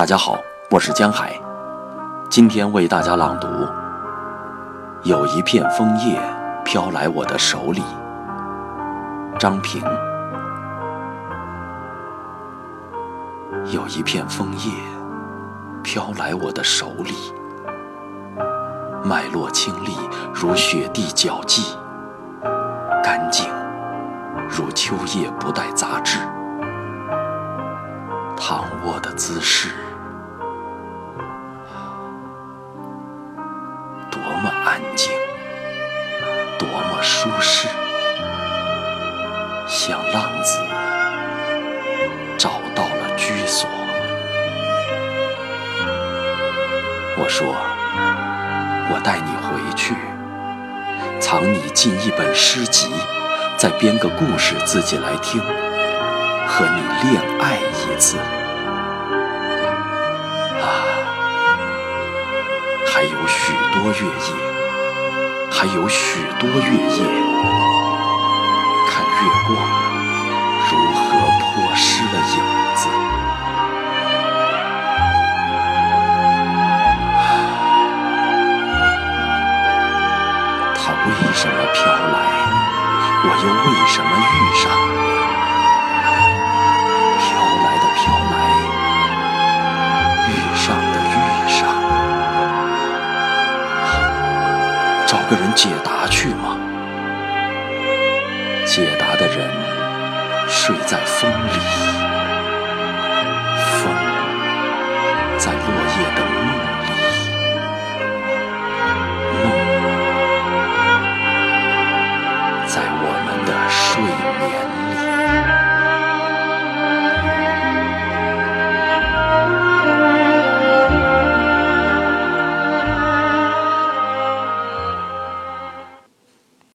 大家好，我是江海，今天为大家朗读。有一片枫叶飘来我的手里，张平。有一片枫叶飘来我的手里，脉络清丽如雪地脚迹，干净如秋叶不带杂质。躺卧的姿势，安静，多么舒适，像浪子找到了居所。我说，我带你回去，藏你进一本诗集，再编个故事自己来听。和你恋爱一次啊，还有许多月夜，还有许多月夜，看月光如何破湿了影子。它为什么飘来？我又为什么遇上？找个人解答去吗？解答的人睡在风里。